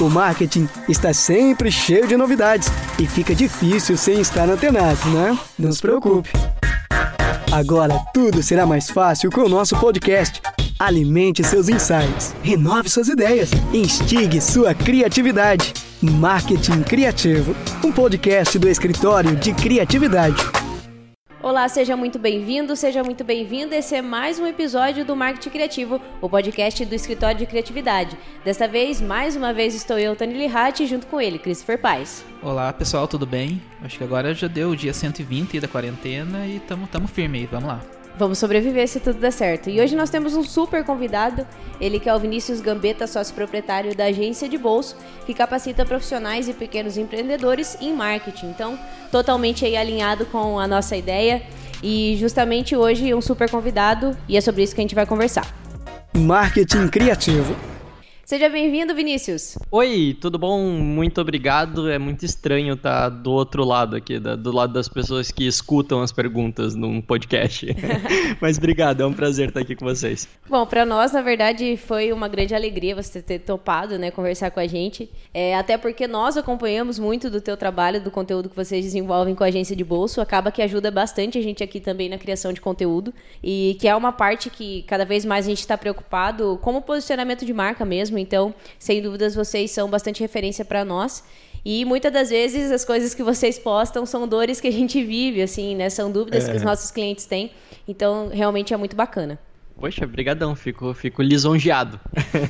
O marketing está sempre cheio de novidades e fica difícil sem estar antenado, né? Não se preocupe. Agora tudo será mais fácil com o nosso podcast. Alimente seus insights, renove suas ideias, instigue sua criatividade. Marketing Criativo, um podcast do escritório de criatividade. Olá, seja muito bem-vindo, seja muito bem-vinda. Esse é mais um episódio do Marketing Criativo, o podcast do Escritório de Criatividade. Desta vez, mais uma vez, estou eu, Tani Lihati, junto com ele, Christopher Paz. Olá, pessoal, tudo bem? Acho que agora já deu o dia 120 da quarentena e tamo, tamo firme aí, vamos lá. Vamos sobreviver se tudo der certo. E hoje nós temos um super convidado, ele que é o Vinícius Gambetta, sócio proprietário da agência de bolso, que capacita profissionais e pequenos empreendedores em marketing. Então, totalmente aí alinhado com a nossa ideia. E justamente hoje um super convidado, e é sobre isso que a gente vai conversar. Marketing Criativo Seja bem-vindo, Vinícius. Oi, tudo bom? Muito obrigado. É muito estranho estar do outro lado aqui, do lado das pessoas que escutam as perguntas num podcast. Mas obrigado, é um prazer estar aqui com vocês. Bom, para nós, na verdade, foi uma grande alegria você ter topado, né, conversar com a gente. É, até porque nós acompanhamos muito do teu trabalho, do conteúdo que vocês desenvolvem com a agência de bolso. Acaba que ajuda bastante a gente aqui também na criação de conteúdo e que é uma parte que cada vez mais a gente está preocupado como posicionamento de marca mesmo mesmo. Então, sem dúvidas, vocês são bastante referência para nós. E muitas das vezes as coisas que vocês postam são dores que a gente vive, assim, né? São dúvidas é. que os nossos clientes têm. Então, realmente é muito bacana. Poxa, brigadão, fico, fico lisonjeado.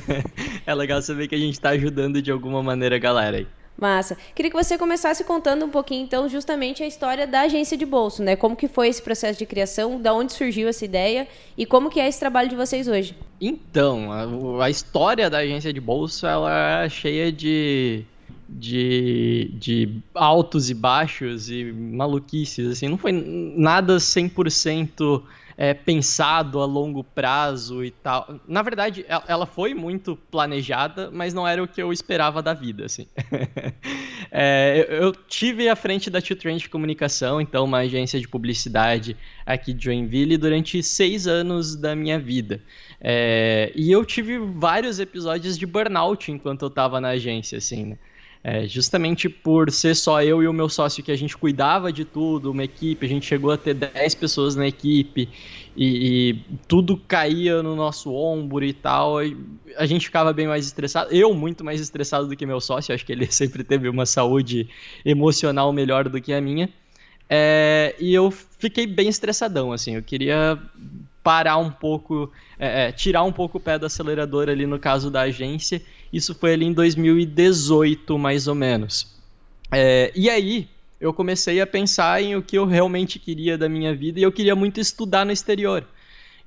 é legal saber que a gente está ajudando de alguma maneira a galera aí. Massa. Queria que você começasse contando um pouquinho, então, justamente a história da agência de bolso, né? Como que foi esse processo de criação, da onde surgiu essa ideia e como que é esse trabalho de vocês hoje? Então, a, a história da agência de bolso, ela é cheia de, de, de altos e baixos e maluquices, assim. Não foi nada 100% é, pensado a longo prazo e tal. Na verdade, ela foi muito planejada, mas não era o que eu esperava da vida, assim. é, eu tive à frente da Two Trend Comunicação, então uma agência de publicidade aqui de Joinville, durante seis anos da minha vida. É, e eu tive vários episódios de burnout enquanto eu estava na agência, assim, né? É, justamente por ser só eu e o meu sócio que a gente cuidava de tudo, uma equipe, a gente chegou a ter 10 pessoas na equipe e, e tudo caía no nosso ombro e tal, e a gente ficava bem mais estressado. Eu, muito mais estressado do que meu sócio, acho que ele sempre teve uma saúde emocional melhor do que a minha. É, e eu fiquei bem estressadão, assim, eu queria parar um pouco, é, é tirar um pouco o pé do acelerador ali no caso da agência isso foi ali em 2018, mais ou menos. É, e aí, eu comecei a pensar em o que eu realmente queria da minha vida e eu queria muito estudar no exterior.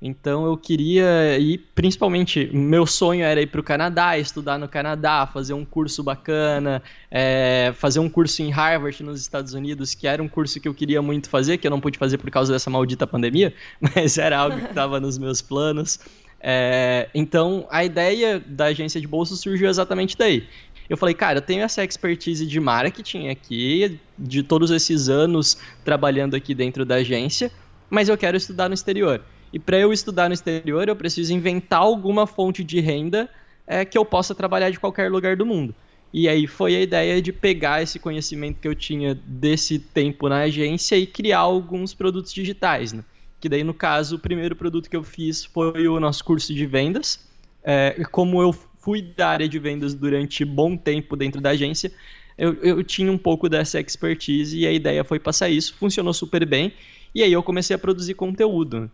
Então eu queria ir, principalmente, meu sonho era ir para o Canadá, estudar no Canadá, fazer um curso bacana, é, fazer um curso em Harvard nos Estados Unidos, que era um curso que eu queria muito fazer, que eu não pude fazer por causa dessa maldita pandemia, mas era algo que estava nos meus planos. É, então, a ideia da agência de bolsa surgiu exatamente daí. Eu falei, cara, eu tenho essa expertise de marketing aqui, de todos esses anos trabalhando aqui dentro da agência, mas eu quero estudar no exterior. E para eu estudar no exterior, eu preciso inventar alguma fonte de renda é, que eu possa trabalhar de qualquer lugar do mundo. E aí foi a ideia de pegar esse conhecimento que eu tinha desse tempo na agência e criar alguns produtos digitais, né? Que daí no caso o primeiro produto que eu fiz foi o nosso curso de vendas. É, como eu fui da área de vendas durante bom tempo dentro da agência, eu, eu tinha um pouco dessa expertise e a ideia foi passar isso, funcionou super bem, e aí eu comecei a produzir conteúdo.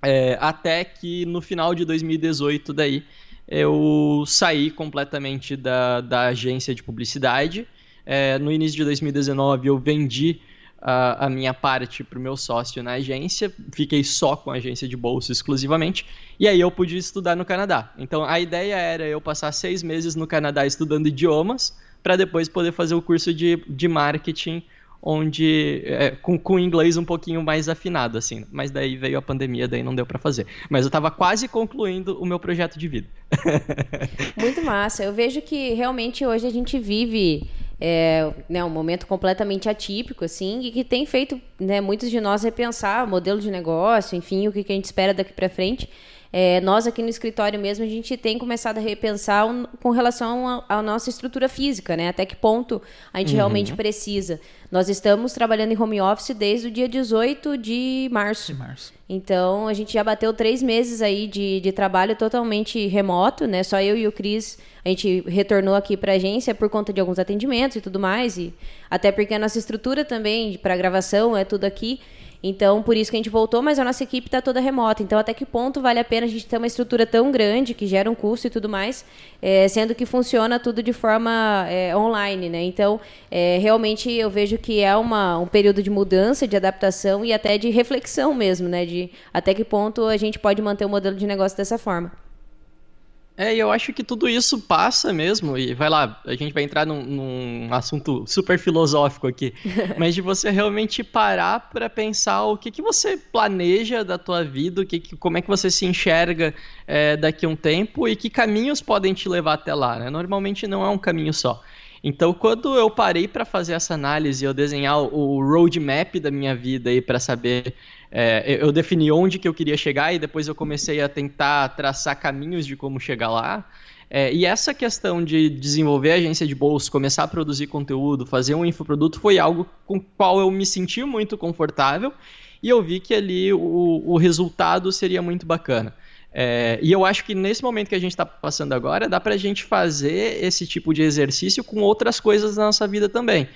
É, até que no final de 2018 daí eu saí completamente da, da agência de publicidade. É, no início de 2019 eu vendi a, a minha parte para o meu sócio na agência, fiquei só com a agência de bolsa exclusivamente, e aí eu pude estudar no Canadá. Então a ideia era eu passar seis meses no Canadá estudando idiomas, para depois poder fazer o curso de, de marketing onde é, com, com inglês um pouquinho mais afinado assim, mas daí veio a pandemia, daí não deu para fazer. Mas eu estava quase concluindo o meu projeto de vida. Muito massa. Eu vejo que realmente hoje a gente vive é, né, um momento completamente atípico, assim, e que tem feito né, muitos de nós repensar o modelo de negócio, enfim, o que, que a gente espera daqui para frente. É, nós aqui no escritório mesmo, a gente tem começado a repensar um, com relação à nossa estrutura física, né? Até que ponto a gente uhum. realmente precisa. Nós estamos trabalhando em home office desde o dia 18 de março. De março. Então, a gente já bateu três meses aí de, de trabalho totalmente remoto, né? Só eu e o Cris, a gente retornou aqui para a agência por conta de alguns atendimentos e tudo mais. E até porque a nossa estrutura também para gravação é tudo aqui. Então, por isso que a gente voltou, mas a nossa equipe está toda remota. Então, até que ponto vale a pena a gente ter uma estrutura tão grande, que gera um custo e tudo mais, é, sendo que funciona tudo de forma é, online, né? Então, é, realmente eu vejo que é uma, um período de mudança, de adaptação e até de reflexão mesmo, né? De até que ponto a gente pode manter o modelo de negócio dessa forma. É, eu acho que tudo isso passa mesmo, e vai lá, a gente vai entrar num, num assunto super filosófico aqui, mas de você realmente parar para pensar o que, que você planeja da tua vida, o que, que como é que você se enxerga é, daqui a um tempo e que caminhos podem te levar até lá, né? Normalmente não é um caminho só. Então, quando eu parei para fazer essa análise, eu desenhar o roadmap da minha vida aí para saber, é, eu defini onde que eu queria chegar e depois eu comecei a tentar traçar caminhos de como chegar lá. É, e essa questão de desenvolver agência de bolsa, começar a produzir conteúdo, fazer um infoproduto, foi algo com o qual eu me senti muito confortável e eu vi que ali o, o resultado seria muito bacana. É, e eu acho que nesse momento que a gente está passando agora, dá para a gente fazer esse tipo de exercício com outras coisas na nossa vida também.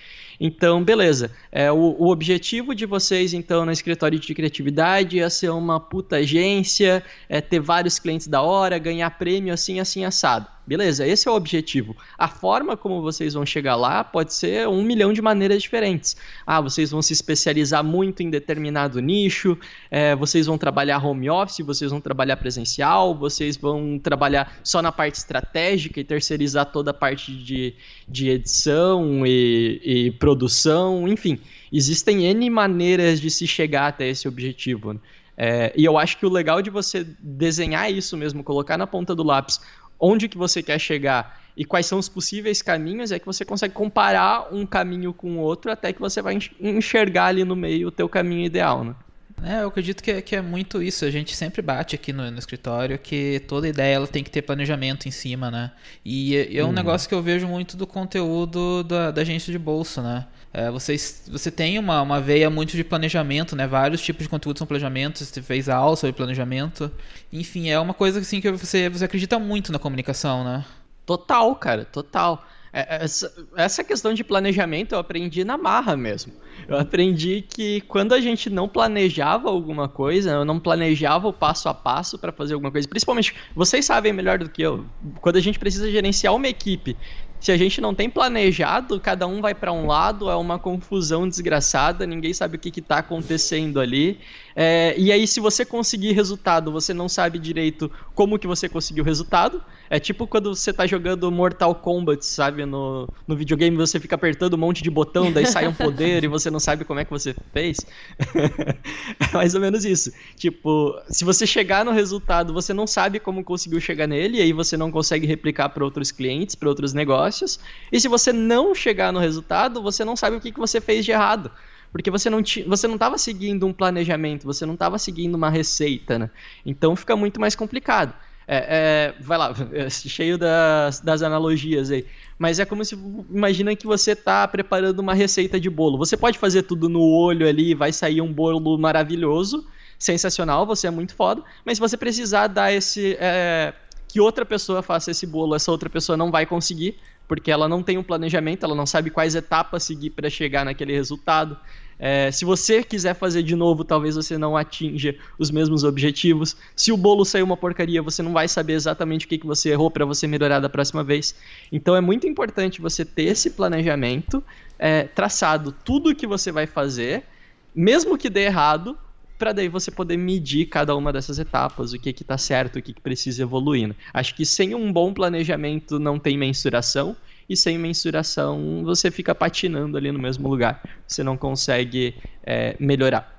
Então, beleza. É, o, o, objetivo de vocês, então, no escritório de criatividade é ser uma puta agência, é ter vários clientes da hora, ganhar prêmio assim, assim, assado. Beleza, esse é o objetivo. A forma como vocês vão chegar lá pode ser um milhão de maneiras diferentes. Ah, vocês vão se especializar muito em determinado nicho, é, vocês vão trabalhar home office, vocês vão trabalhar presencial, vocês vão trabalhar só na parte estratégica e terceirizar toda a parte de, de edição e, e produção, enfim. Existem N maneiras de se chegar até esse objetivo. Né? É, e eu acho que o legal de você desenhar isso mesmo, colocar na ponta do lápis onde que você quer chegar e quais são os possíveis caminhos, é que você consegue comparar um caminho com o outro até que você vai enxergar ali no meio o teu caminho ideal, né? É, eu acredito que é, que é muito isso. A gente sempre bate aqui no, no, escritório que toda ideia ela tem que ter planejamento em cima, né? E, e é um hum. negócio que eu vejo muito do conteúdo da, da agência de bolsa, né? É, vocês, você tem uma, uma veia muito de planejamento, né? Vários tipos de conteúdo são planejamentos. Você fez aula sobre planejamento. Enfim, é uma coisa assim que você, você acredita muito na comunicação, né? Total, cara, total. É, essa, essa questão de planejamento eu aprendi na marra mesmo. Eu aprendi que quando a gente não planejava alguma coisa, eu não planejava o passo a passo para fazer alguma coisa, principalmente vocês sabem melhor do que eu, quando a gente precisa gerenciar uma equipe se a gente não tem planejado, cada um vai para um lado, é uma confusão desgraçada, ninguém sabe o que está acontecendo ali. É, e aí, se você conseguir resultado, você não sabe direito como que você conseguiu o resultado. É tipo quando você está jogando Mortal Kombat, sabe? No, no videogame você fica apertando um monte de botão, daí sai um poder e você não sabe como é que você fez. é mais ou menos isso. Tipo, se você chegar no resultado, você não sabe como conseguiu chegar nele, e aí você não consegue replicar para outros clientes, para outros negócios. E se você não chegar no resultado, você não sabe o que, que você fez de errado porque você não você não estava seguindo um planejamento, você não estava seguindo uma receita, né? Então fica muito mais complicado. É, é, vai lá, é cheio das, das analogias aí. Mas é como se imagina que você está preparando uma receita de bolo. Você pode fazer tudo no olho ali, vai sair um bolo maravilhoso, sensacional, você é muito foda. Mas se você precisar dar esse é, que outra pessoa faça esse bolo, essa outra pessoa não vai conseguir, porque ela não tem um planejamento, ela não sabe quais etapas seguir para chegar naquele resultado. É, se você quiser fazer de novo, talvez você não atinja os mesmos objetivos. Se o bolo sair uma porcaria, você não vai saber exatamente o que, que você errou para você melhorar da próxima vez. Então é muito importante você ter esse planejamento é, traçado, tudo o que você vai fazer, mesmo que dê errado, para daí você poder medir cada uma dessas etapas, o que que tá certo, o que que precisa evoluir. Acho que sem um bom planejamento não tem mensuração, e sem mensuração você fica patinando ali no mesmo lugar. Você não consegue é, melhorar.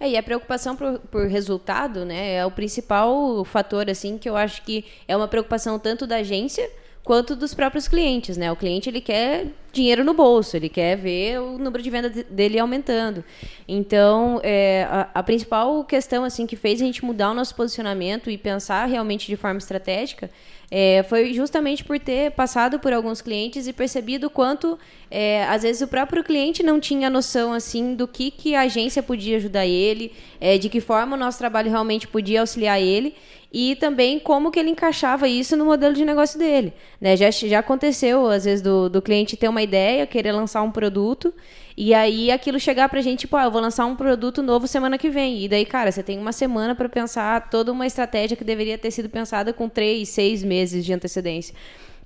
É, e a preocupação por, por, resultado, né, é o principal fator, assim, que eu acho que é uma preocupação tanto da agência quanto dos próprios clientes, né? O cliente ele quer dinheiro no bolso, ele quer ver o número de venda dele aumentando. Então, é, a, a, principal questão assim que fez a gente mudar o nosso posicionamento e pensar realmente de forma estratégica é, foi justamente por ter passado por alguns clientes e percebido quanto é, às vezes o próprio cliente não tinha noção assim do que, que a agência podia ajudar ele, é, de que forma o nosso trabalho realmente podia auxiliar ele e também como que ele encaixava isso no modelo de negócio dele. Né? Já, já aconteceu, às vezes, do, do cliente ter uma ideia, querer lançar um produto, e aí aquilo chegar pra gente, tipo, ah, eu vou lançar um produto novo semana que vem. E daí, cara, você tem uma semana para pensar toda uma estratégia que deveria ter sido pensada com três, seis meses de antecedência.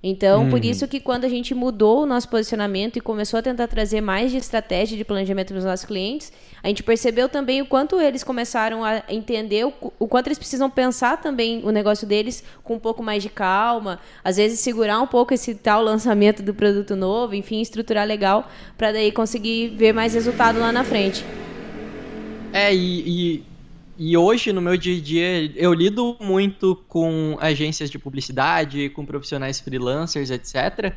Então, uhum. por isso que quando a gente mudou o nosso posicionamento e começou a tentar trazer mais de estratégia de planejamento para os nossos clientes, a gente percebeu também o quanto eles começaram a entender o, o quanto eles precisam pensar também o negócio deles com um pouco mais de calma, às vezes segurar um pouco esse tal lançamento do produto novo, enfim, estruturar legal para daí conseguir ver mais resultado lá na frente. É, e, e e hoje, no meu dia a dia, eu lido muito com agências de publicidade, com profissionais freelancers, etc.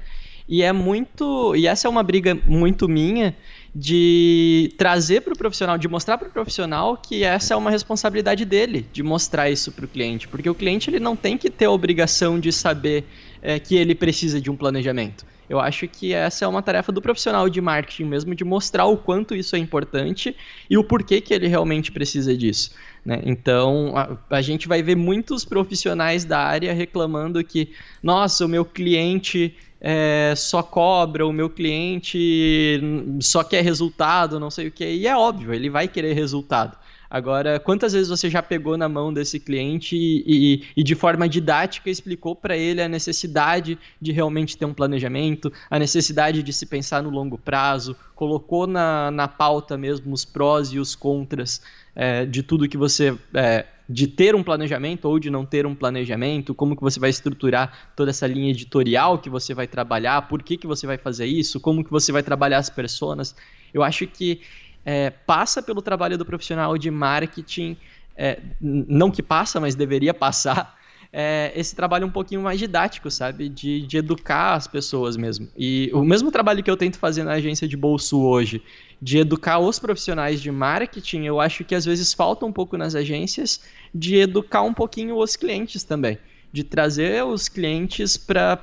E é muito. E essa é uma briga muito minha de trazer para o profissional, de mostrar para o profissional que essa é uma responsabilidade dele, de mostrar isso para o cliente. Porque o cliente ele não tem que ter a obrigação de saber é, que ele precisa de um planejamento. Eu acho que essa é uma tarefa do profissional de marketing mesmo, de mostrar o quanto isso é importante e o porquê que ele realmente precisa disso. Né? Então, a, a, gente vai ver muitos profissionais da área reclamando que, nossa, o meu cliente é, só cobra, o meu cliente só quer resultado, não sei o que. E é óbvio, ele vai querer resultado. Agora, quantas vezes você já pegou na mão desse cliente e, e, e de forma didática explicou para ele a necessidade de realmente ter um planejamento, a necessidade de se pensar no longo prazo, colocou na, na pauta mesmo os prós e os contras é, de tudo que você. É, de ter um planejamento ou de não ter um planejamento, como que você vai estruturar toda essa linha editorial que você vai trabalhar, por que, que você vai fazer isso, como que você vai trabalhar as pessoas. Eu acho que é, passa pelo trabalho do profissional de marketing, é, não que passa, mas deveria passar, é, esse trabalho um pouquinho mais didático, sabe? De, de educar as pessoas mesmo. E o mesmo trabalho que eu tento fazer na agência de Bolso hoje, de educar os profissionais de marketing, eu acho que às vezes falta um pouco nas agências de educar um pouquinho os clientes também. De trazer os clientes para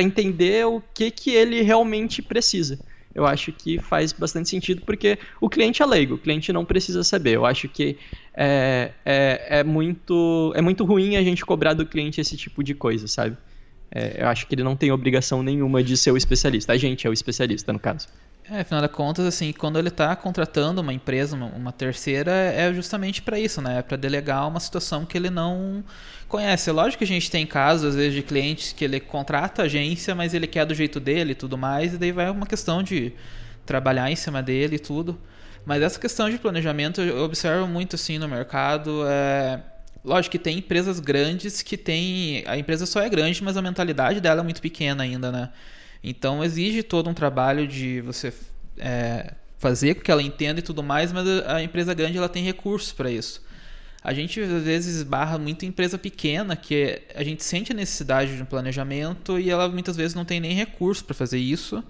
entender o que, que ele realmente precisa eu acho que faz bastante sentido porque o cliente é leigo, o cliente não precisa saber. Eu acho que é, é, é, muito, é muito ruim a gente cobrar do cliente esse tipo de coisa, sabe? É, eu acho que ele não tem obrigação nenhuma de ser o especialista. A gente é o especialista, no caso. É, afinal de contas, assim, quando ele está contratando uma empresa, uma, uma terceira, é justamente para isso, né? É para delegar uma situação que ele não conhece. É lógico que a gente tem casos, às vezes, de clientes que ele contrata a agência, mas ele quer do jeito dele e tudo mais, e daí vai uma questão de trabalhar em cima dele e tudo. Mas essa questão de planejamento eu observo muito assim no mercado. É... Lógico que tem empresas grandes que tem. A empresa só é grande, mas a mentalidade dela é muito pequena ainda, né? Então exige todo um trabalho de você é, fazer com que ela entenda e tudo mais, mas a empresa grande ela tem recursos para isso. A gente às vezes esbarra muito em empresa pequena que a gente sente a necessidade de um planejamento e ela muitas vezes não tem nem recurso para fazer isso.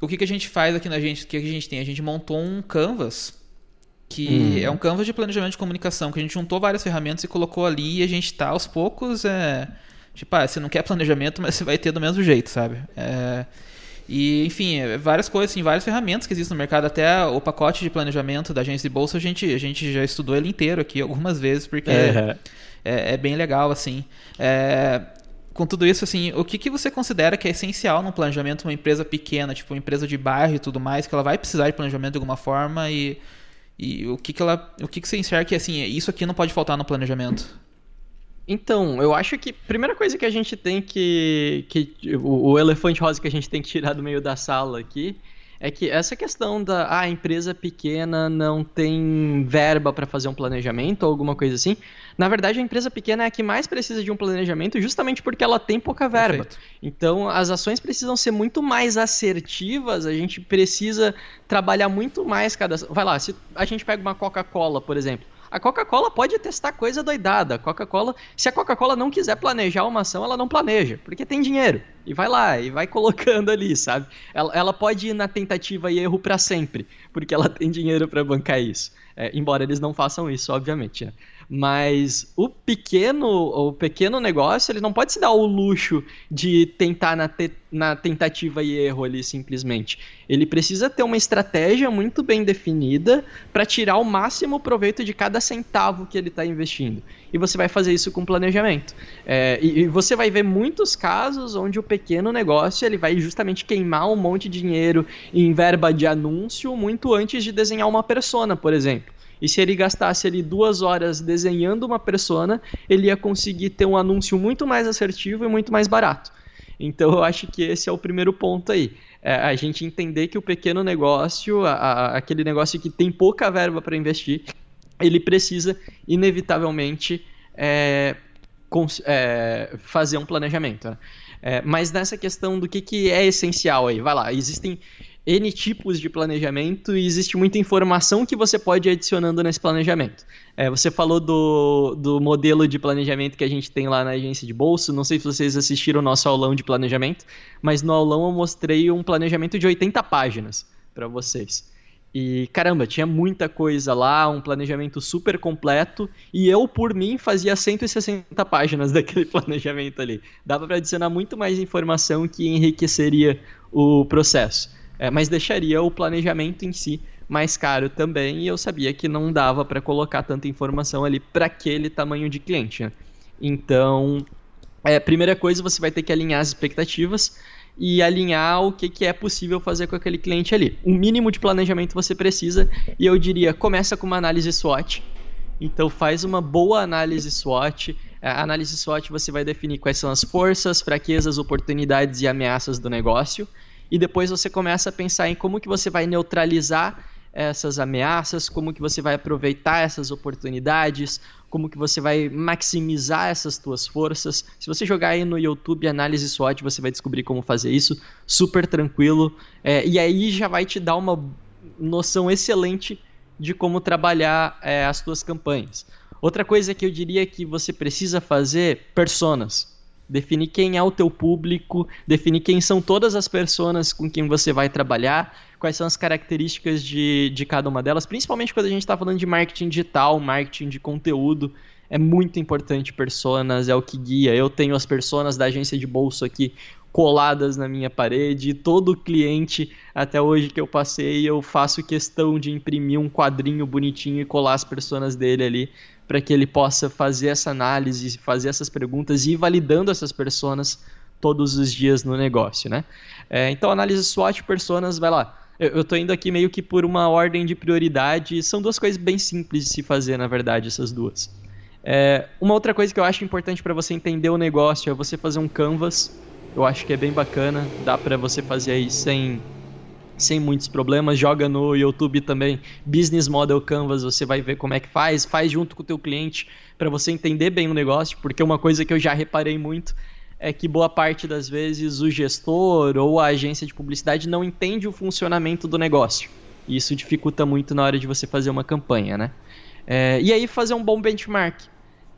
O que, que a gente faz aqui na gente? O que a gente tem? A gente montou um canvas que hum. é um canvas de planejamento de comunicação que a gente juntou várias ferramentas e colocou ali e a gente está aos poucos é, Tipo, ah, você não quer planejamento, mas você vai ter do mesmo jeito, sabe? É, e, enfim, é, várias coisas, assim, várias ferramentas que existem no mercado. Até o pacote de planejamento da agência de bolsa, a gente, a gente já estudou ele inteiro aqui algumas vezes, porque é, é, é bem legal, assim. É, com tudo isso, assim, o que, que você considera que é essencial no planejamento uma empresa pequena, tipo uma empresa de bairro e tudo mais, que ela vai precisar de planejamento de alguma forma e, e o que, que ela. O que, que você enxerga que assim, isso aqui não pode faltar no planejamento? Então, eu acho que a primeira coisa que a gente tem que. que o, o, elefante rosa que a gente tem que tirar do meio da sala aqui é que essa questão da ah, a empresa pequena não tem verba para fazer um planejamento ou alguma coisa assim. Na verdade, a empresa pequena é a que mais precisa de um planejamento justamente porque ela tem pouca verba. Perfeito. Então, as ações precisam ser muito mais assertivas, a gente precisa trabalhar muito mais cada. Vai lá, se a gente pega uma Coca-Cola, por exemplo A Coca-Cola pode testar coisa doidada. A Coca-Cola, se a Coca-Cola não quiser planejar uma ação, ela não planeja, porque tem dinheiro. E vai lá, e vai colocando ali, sabe? Ela, ela pode ir na tentativa e erro para sempre, porque ela tem dinheiro para bancar isso. É, embora eles não façam isso, obviamente. Né? Mas o pequeno, o pequeno negócio, ele não pode se dar o luxo de tentar na, te, na tentativa e erro ali simplesmente. Ele precisa ter uma estratégia muito bem definida para tirar o máximo proveito de cada centavo que ele está investindo. E você vai fazer isso com planejamento. É, e, e, você vai ver muitos casos onde o pequeno negócio ele vai justamente queimar um monte de dinheiro em verba de anúncio muito antes de desenhar uma persona, por exemplo. E se ele gastasse ali duas horas desenhando uma persona, ele ia conseguir ter um anúncio muito mais assertivo e muito mais barato. Então eu acho que esse é o primeiro ponto aí. É a gente entender que o pequeno negócio, a, a, aquele negócio que tem pouca verba para investir, ele precisa inevitavelmente é, é, fazer um planejamento. Né? É, mas nessa questão do que, que é essencial aí, vai lá, existem N tipos de planejamento e existe muita informação que você pode ir adicionando nesse planejamento. É, você falou do, do modelo de planejamento que a gente tem lá na agência de bolso. Não sei se vocês assistiram o nosso aulão de planejamento, mas no aulão eu mostrei um planejamento de 80 páginas para vocês. E caramba, tinha muita coisa lá, um planejamento super completo, e eu, por mim, fazia 160 páginas daquele planejamento ali. Dava para adicionar muito mais informação que enriqueceria o processo é, mas deixaria o planejamento em si mais caro também, e eu sabia que não dava para colocar tanta informação ali para aquele tamanho de cliente. Né? Então, é, primeira coisa, você vai ter que alinhar as expectativas e alinhar o que, que é possível fazer com aquele cliente ali. O mínimo de planejamento você precisa, e eu diria, começa com uma análise SWOT. Então faz uma boa análise SWOT. A análise SWOT você vai definir quais são as forças, fraquezas, oportunidades e ameaças do negócio e depois você começa a pensar em como que você vai neutralizar essas ameaças, como que você vai aproveitar essas oportunidades, como que você vai maximizar essas tuas forças. Se você jogar aí no YouTube análise SWOT, você vai descobrir como fazer isso, super tranquilo. É, e aí já vai te dar uma noção excelente de como trabalhar é, as tuas campanhas. Outra coisa que eu diria que você precisa fazer, personas. Definir quem é o teu público, definir quem são todas as pessoas com quem você vai trabalhar, quais são as características de, de cada uma delas, principalmente quando a gente está falando de marketing digital, marketing de conteúdo. É muito importante personas, é o que guia. Eu tenho as personas da agência de bolso aqui coladas na minha parede. Todo cliente até hoje que eu passei, eu faço questão de imprimir um quadrinho bonitinho e colar as personas dele ali para que ele possa fazer essa análise, fazer essas perguntas e ir validando essas pessoas todos os dias no negócio, né? É, então, análise SWOT personas, vai lá. Eu, estou indo aqui meio que por uma ordem de prioridade. São duas coisas bem simples de se fazer, na verdade, essas duas. É, uma outra coisa que eu acho importante para você entender o negócio é você fazer um canvas. Eu acho que é bem bacana. Dá para você fazer aí sem sem muitos problemas. Joga no YouTube também Business Model Canvas, você vai ver como é que faz, faz junto com o teu cliente para você entender bem o negócio, porque uma coisa que eu já reparei muito é que boa parte das vezes o gestor ou a agência de publicidade não entende o funcionamento do negócio. E isso dificulta muito na hora de você fazer uma campanha, né? É, e aí fazer um bom benchmark,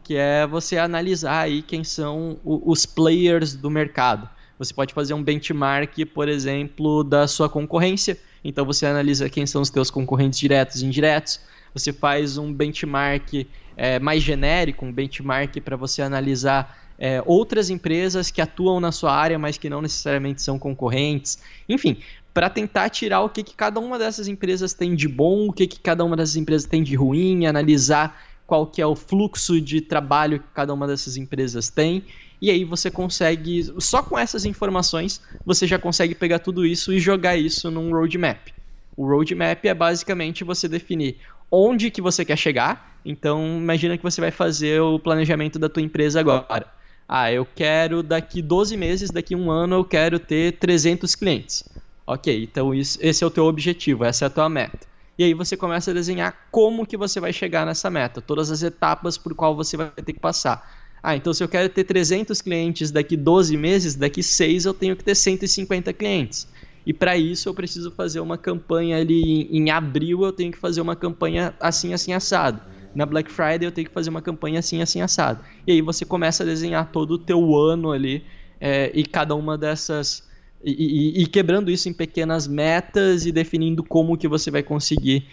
que é você analisar aí quem são os players do mercado. Você pode fazer um benchmark, por exemplo, da sua concorrência. Então você analisa quem são os teus concorrentes diretos e indiretos. Você faz um benchmark é, mais genérico, um benchmark para você analisar é, outras empresas que atuam na sua área, mas que não necessariamente são concorrentes. Enfim, para tentar tirar o que, que cada uma dessas empresas tem de bom, o que, que cada uma dessas empresas tem de ruim, analisar qual que é o fluxo de trabalho que cada uma dessas empresas tem e aí você consegue, só com essas informações, você já consegue pegar tudo isso e jogar isso num roadmap. O roadmap é basicamente você definir onde que você quer chegar. Então, imagina que você vai fazer o planejamento da tua empresa agora. Ah, eu quero daqui 12 meses, daqui um ano eu quero ter 300 clientes. Ok, então isso, esse é o teu objetivo, essa é a tua meta. E aí você começa a desenhar como que você vai chegar nessa meta, todas as etapas por qual você vai ter que passar. Ah, então se eu quero ter 300 clientes daqui 12 meses, daqui 6 eu tenho que ter 150 clientes. E para isso eu preciso fazer uma campanha ali em, em, abril, eu tenho que fazer uma campanha assim, assim, assado. na Black Friday eu tenho que fazer uma campanha assim, assim, assado. E aí você começa a desenhar todo o teu ano ali é, e cada uma dessas... E, e, e, quebrando isso em pequenas metas e definindo como que você vai conseguir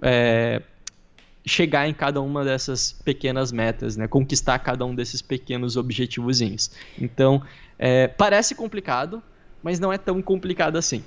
é, chegar em cada uma dessas pequenas metas, né? Conquistar cada um desses pequenos objetivozinhos. Então, é, parece complicado, mas não é tão complicado assim.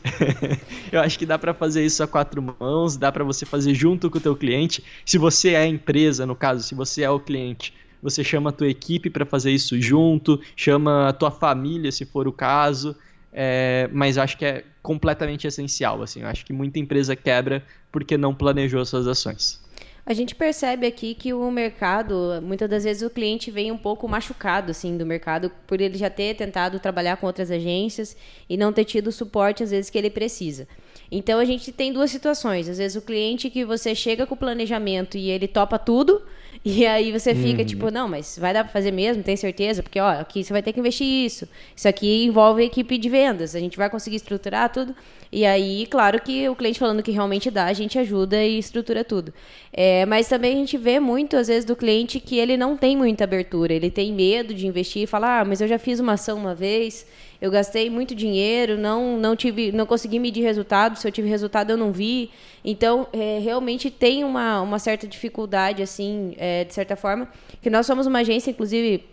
eu acho que dá para fazer isso a quatro mãos, dá para você fazer junto com o teu cliente. Se você é a empresa, no caso, se você é o cliente, você chama a tua equipe para fazer isso junto, chama a tua família, se for o caso. É, mas acho que é completamente essencial. Assim, eu acho que muita empresa quebra porque não planejou suas ações. A gente percebe aqui que o mercado, muitas das vezes o cliente vem um pouco machucado assim do mercado por ele já ter tentado trabalhar com outras agências e não ter tido o suporte às vezes que ele precisa. Então a gente tem duas situações. Às vezes o cliente que você chega com o planejamento e ele topa tudo, e aí você fica uhum. tipo, não, mas vai dar para fazer mesmo, tem certeza? Porque ó, aqui você vai ter que investir isso. Isso aqui envolve a equipe de vendas, a gente vai conseguir estruturar tudo. E aí, claro que o cliente falando que realmente dá, a gente ajuda e estrutura tudo. É, mas também a gente vê muito, às vezes, do cliente que ele não tem muita abertura, ele tem medo de investir e falar, ah, mas eu já fiz uma ação uma vez eu gastei muito dinheiro, não, não tive, não consegui medir resultado, se eu tive resultado eu não vi. Então, é, realmente tem uma, uma certa dificuldade, assim, é, de certa forma, que nós somos uma agência, inclusive,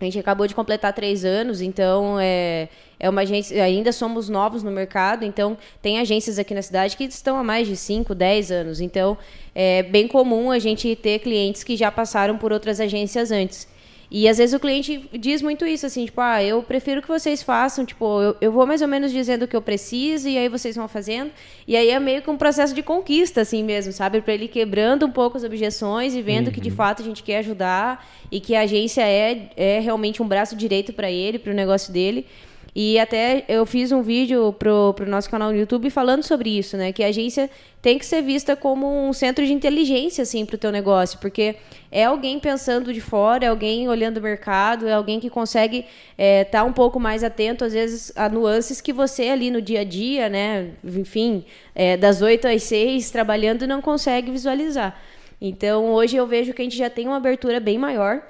a gente acabou de completar três anos, então é, é uma agência, ainda somos novos no mercado, então tem agências aqui na cidade que estão há mais de 5, 10 anos. Então é bem comum a gente ter clientes que já passaram por outras agências antes. E às vezes o cliente diz muito isso, assim, tipo, ah, eu prefiro que vocês façam, tipo, eu, eu vou mais ou menos dizendo o que eu preciso e aí vocês vão fazendo. E aí é meio que um processo de conquista, assim mesmo, sabe? Para ele quebrando um pouco as objeções e vendo uhum. que de uhum. fato a gente quer ajudar e que a agência é, é realmente um braço direito para ele, para o negócio dele. E até eu fiz um vídeo pro, pro nosso canal no YouTube falando sobre isso, né? Que a agência tem que ser vista como um centro de inteligência, assim, pro teu negócio. Porque é alguém pensando de fora, é alguém olhando o mercado, é alguém que consegue estar é, tá um pouco mais atento, às vezes, a nuances que você ali no dia a dia, né? Enfim, é, das 8 às 6, trabalhando, não consegue visualizar. Então, hoje eu vejo que a gente já tem uma abertura bem maior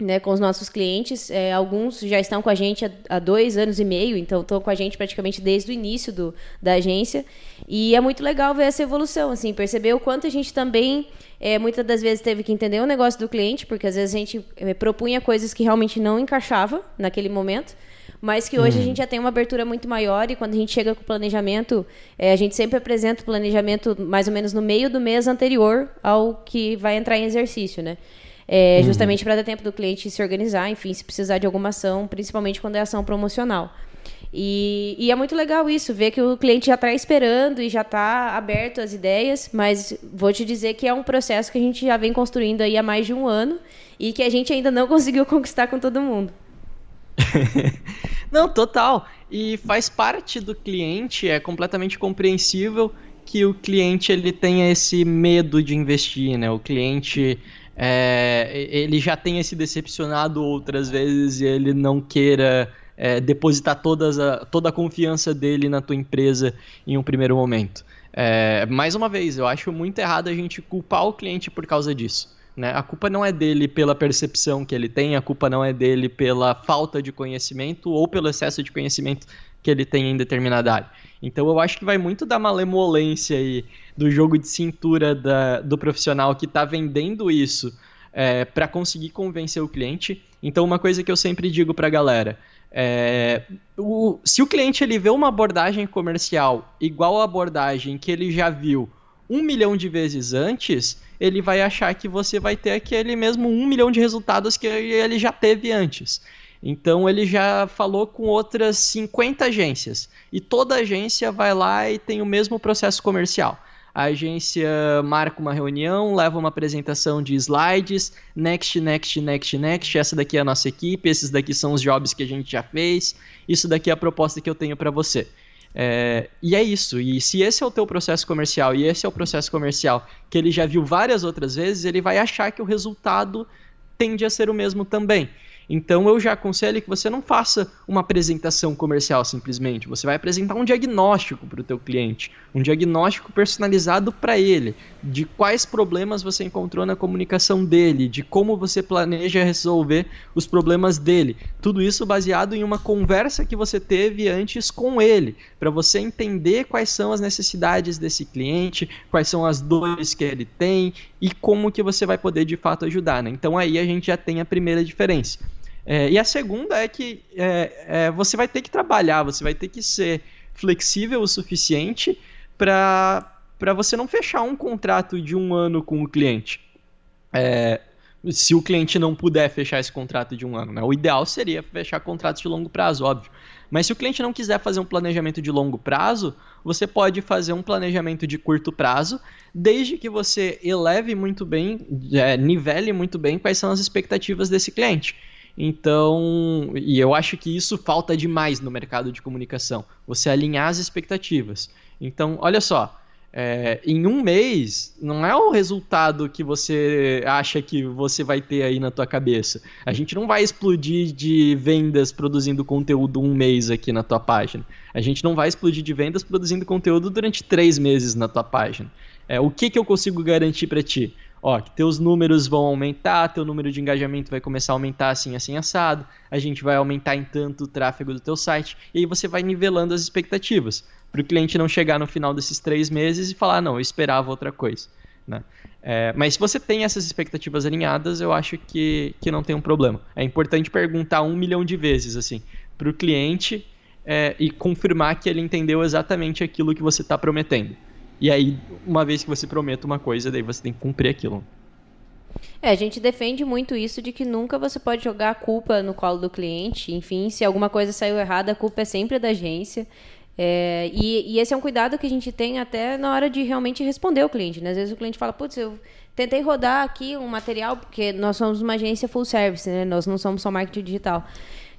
né, com os nossos clientes. É, alguns já estão com a gente há, há dois anos e meio, então estão com a gente praticamente desde o início do, da agência. E é muito legal ver essa evolução, assim, perceber o quanto a gente também, é, muitas das vezes, teve que entender o negócio do cliente, porque às vezes a gente é, propunha coisas que realmente não encaixava naquele momento. Mas que hoje a uhum. gente já tem uma abertura muito maior e quando a gente chega com o planejamento, é, a gente sempre apresenta o planejamento mais ou menos no meio do mês anterior ao que vai entrar em exercício, né? É, uhum. justamente para dar tempo do cliente se organizar, enfim, se precisar de alguma ação, principalmente quando é ação promocional. E, e, é muito legal isso, ver que o cliente já está esperando e já está aberto às ideias, mas vou te dizer que é um processo que a gente já vem construindo aí há mais de um ano e que a gente ainda não conseguiu conquistar com todo mundo. não, total. E faz parte do cliente, é completamente compreensível que o cliente ele tenha esse medo de investir, né? O cliente é, ele já tenha se decepcionado outras vezes e ele não queira é, depositar todas a, toda a confiança dele na tua empresa em um primeiro momento. É, mais uma vez, eu acho muito errado a gente culpar o cliente por causa disso. Né? A culpa não é dele pela percepção que ele tem, a culpa não é dele pela falta de conhecimento ou pelo excesso de conhecimento que ele tem em determinada área. Então eu acho que vai muito da malemolência aí, do jogo de cintura da, do profissional que está vendendo isso é, para conseguir convencer o cliente. Então uma coisa que eu sempre digo para a galera, é, o, se o cliente ele vê uma abordagem comercial igual à abordagem que ele já viu um milhão de vezes antes, ele vai achar que você vai ter aquele mesmo um milhão de resultados que ele já teve antes. Então ele já falou com outras 50 agências e toda agência vai lá e tem o mesmo processo comercial. A agência marca uma reunião, leva uma apresentação de slides, next, next, next, next. Essa daqui é a nossa equipe, esses daqui são os jobs que a gente já fez, isso daqui é a proposta que eu tenho para você. É, e é isso. E se esse é o teu processo comercial e esse é o processo comercial que ele já viu várias outras vezes, ele vai achar que o resultado tende a ser o mesmo também. Então eu já aconselho que você não faça uma apresentação comercial simplesmente, você vai apresentar um diagnóstico para o teu cliente, um diagnóstico personalizado para ele, de quais problemas você encontrou na comunicação dele, de como você planeja resolver os problemas dele. Tudo isso baseado em uma conversa que você teve antes com ele, para você entender quais são as necessidades desse cliente, quais são as dores que ele tem e como que você vai poder de fato ajudar. Né? Então aí a gente já tem a primeira diferença. É, e a segunda é que é, é, você vai ter que trabalhar, você vai ter que ser flexível o suficiente para você não fechar um contrato de um ano com o cliente. É, se o cliente não puder fechar esse contrato de um ano. Né? O ideal seria fechar contratos de longo prazo, óbvio. Mas se o cliente não quiser fazer um planejamento de longo prazo, você pode fazer um planejamento de curto prazo, desde que você eleve muito bem, é, nivele muito bem quais são as expectativas desse cliente. Então, e eu acho que isso falta demais no mercado de comunicação, você alinhar as expectativas. Então, olha só, é, em um mês, não é o resultado que você acha que você vai ter aí na tua cabeça. A gente não vai explodir de vendas produzindo conteúdo um mês aqui na tua página. A gente não vai explodir de vendas produzindo conteúdo durante três meses na tua página. É, o que, que eu consigo garantir para ti? Ó, que teus números vão aumentar, teu número de engajamento vai começar a aumentar assim, assim, assado, a gente vai aumentar em tanto o tráfego do teu site, e aí você vai nivelando as expectativas, para o cliente não chegar no final desses três meses e falar, não, eu esperava outra coisa. Né? É, mas se você tem essas expectativas alinhadas, eu acho que, que não tem um problema. É importante perguntar um milhão de vezes assim para o cliente é, e confirmar que ele entendeu exatamente aquilo que você está prometendo. E aí, uma vez que você promete uma coisa, daí você tem que cumprir aquilo. É, a gente defende muito isso de que nunca você pode jogar a culpa no colo do cliente. Enfim, se alguma coisa saiu errada, a culpa é sempre da agência. É, e, e, esse é um cuidado que a gente tem até na hora de realmente responder o cliente. Né? Às vezes o cliente fala, putz, eu tentei rodar aqui um material, porque nós somos uma agência full service, né? Nós não somos só marketing digital.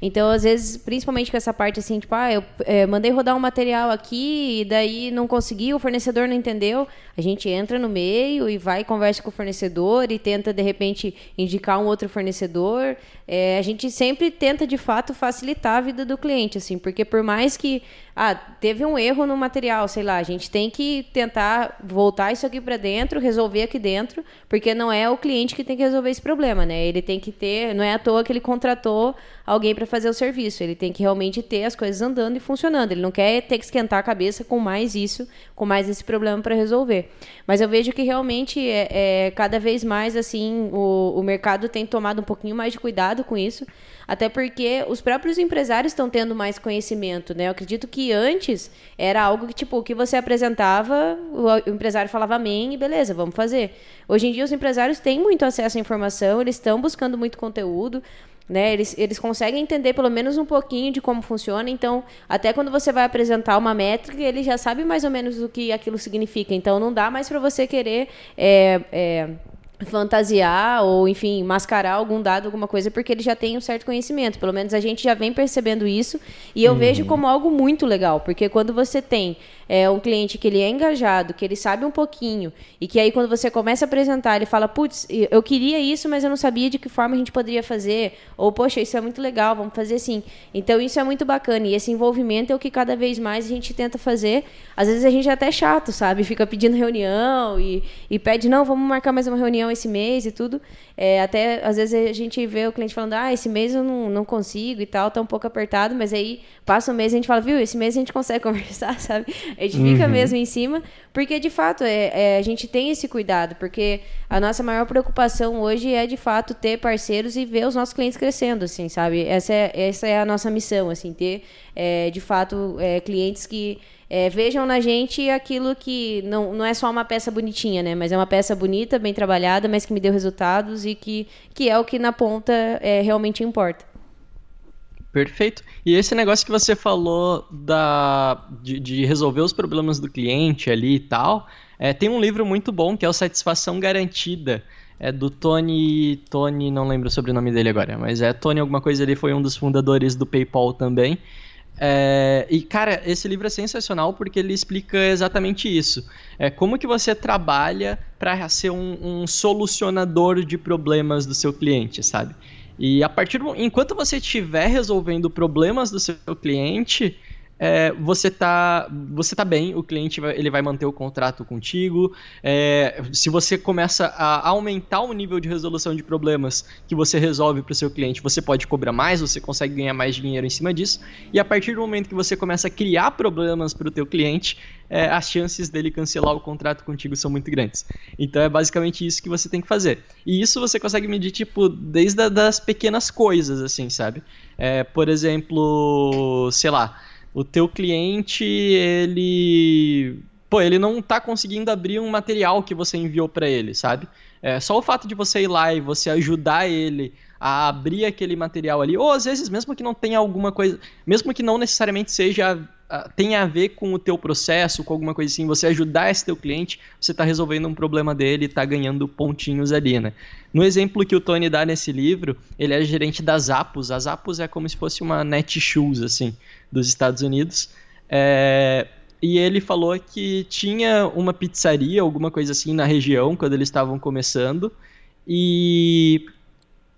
Então, às vezes, principalmente com essa parte assim, tipo, ah, eu é, mandei rodar um material aqui e daí não consegui, o fornecedor não entendeu. A gente entra no meio e vai conversa com o fornecedor e tenta, de repente, indicar um outro fornecedor. É, a gente sempre tenta, de fato, facilitar a vida do cliente, assim, porque por mais que ah, teve um erro no material, sei lá, a gente tem que tentar voltar isso aqui para dentro, resolver aqui dentro, porque não é o cliente que tem que resolver esse problema, né? Ele tem que ter, não é à toa que ele contratou alguém para fazer o serviço, ele tem que realmente ter as coisas andando e funcionando. Ele não quer ter que esquentar a cabeça com mais isso, com mais esse problema para resolver. Mas eu vejo que realmente é, é cada vez mais assim o, o mercado tem tomado um pouquinho mais de cuidado com isso até porque os próprios empresários estão tendo mais conhecimento, né? Eu acredito que antes era algo que, tipo, que você apresentava, o empresário falava amém e beleza, vamos fazer. Hoje em dia os empresários têm muito acesso à informação, eles estão buscando muito conteúdo, né? Eles, eles conseguem entender pelo menos um pouquinho de como funciona. Então, até quando você vai apresentar uma métrica, ele já sabe mais ou menos o que aquilo significa. Então, não dá mais para você querer é, é, fantasiar ou, enfim, mascarar algum dado, alguma coisa, porque ele já tem um certo conhecimento. Pelo menos a gente já vem percebendo isso e eu uhum. vejo como algo muito legal, porque quando você tem é, um cliente que ele é engajado, que ele sabe um pouquinho, e que aí quando você começa a apresentar, ele fala, putz, eu queria isso, mas eu não sabia de que forma a gente poderia fazer, ou, poxa, isso é muito legal, vamos fazer assim. Então, isso é muito bacana, e esse envolvimento é o que cada vez mais a gente tenta fazer. Às vezes a gente é até chato, sabe? Fica pedindo reunião e, e pede, não, vamos marcar mais uma reunião esse mês e tudo. É, até, às vezes, a gente vê o cliente falando, ah, esse mês eu não, não consigo e tal, tá um pouco apertado, mas aí passa um mês e a gente fala, viu, esse mês a gente consegue conversar, sabe? A gente uhum. fica mesmo em cima, porque de fato é, é, a gente tem esse cuidado, porque a nossa maior preocupação hoje é de fato ter parceiros e ver os nossos clientes crescendo, assim, sabe? Essa é, essa é a nossa missão, assim, ter é, de fato é, clientes que é, vejam na gente aquilo que não, não é só uma peça bonitinha, né? Mas é uma peça bonita, bem trabalhada, mas que me deu resultados e que, que é o que na ponta é, realmente importa. Perfeito. E esse negócio que você falou da, de, de resolver os problemas do cliente ali e tal, é, tem um livro muito bom que é o Satisfação Garantida. É do Tony. Tony, não lembro sobre o sobrenome dele agora, mas é Tony alguma coisa, ele foi um dos fundadores do PayPal também. É, e, cara, esse livro é sensacional porque ele explica exatamente isso. É como que você trabalha para ser um, um, solucionador de problemas do seu cliente, sabe? E a partir do, enquanto você estiver resolvendo problemas do seu cliente, é, você tá você tá bem, o cliente vai, ele vai manter o contrato contigo. É, se você começa a aumentar o nível de resolução de problemas que você resolve para o seu cliente, você pode cobrar mais, você consegue ganhar mais dinheiro em cima disso. E a partir do momento que você começa a criar problemas para o teu cliente, é, as chances dele cancelar o contrato contigo são muito grandes. Então é basicamente isso que você tem que fazer. E isso você consegue medir tipo desde a, das pequenas coisas, assim, sabe? É, por exemplo, sei lá o teu cliente, ele. Pô, ele não tá conseguindo abrir um material que você enviou para ele, sabe? É, só o fato de você ir lá e você ajudar ele a abrir aquele material ali, ou às vezes mesmo que não tenha alguma coisa, mesmo que não necessariamente seja tenha a ver com o teu processo, com alguma coisa assim, você ajudar esse teu cliente, você está resolvendo um problema dele está ganhando pontinhos ali, né? No exemplo que o Tony dá nesse livro, ele é gerente da Zappos. A Zappos é como se fosse uma Netshoes, assim, dos Estados Unidos. É... E ele falou que tinha uma pizzaria, alguma coisa assim, na região, quando eles estavam começando. E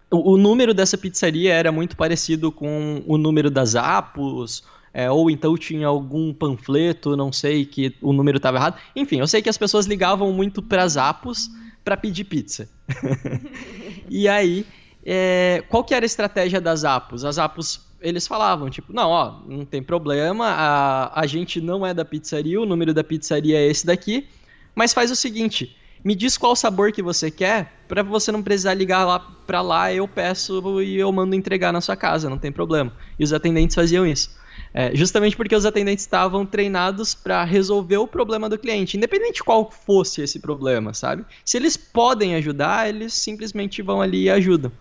o, o número dessa pizzaria era muito parecido com o número das Zappos, é, ou então tinha algum panfleto, não sei, que o número estava errado. Enfim, eu sei que as pessoas ligavam muito para Zappos para pedir pizza. e aí, é, qual que era a estratégia das Zappos? As Zappos, eles falavam, tipo, não, ó, não tem problema, a, a gente não é da pizzaria, o número da pizzaria é esse daqui, mas faz o seguinte, me diz qual sabor que você quer, para você não precisar ligar lá para lá, eu peço e eu mando entregar na sua casa, não tem problema. E os atendentes faziam isso. É, justamente porque os atendentes estavam treinados para resolver o problema do cliente, independente qual fosse esse problema, sabe? Se eles podem ajudar, eles simplesmente vão ali e ajudam.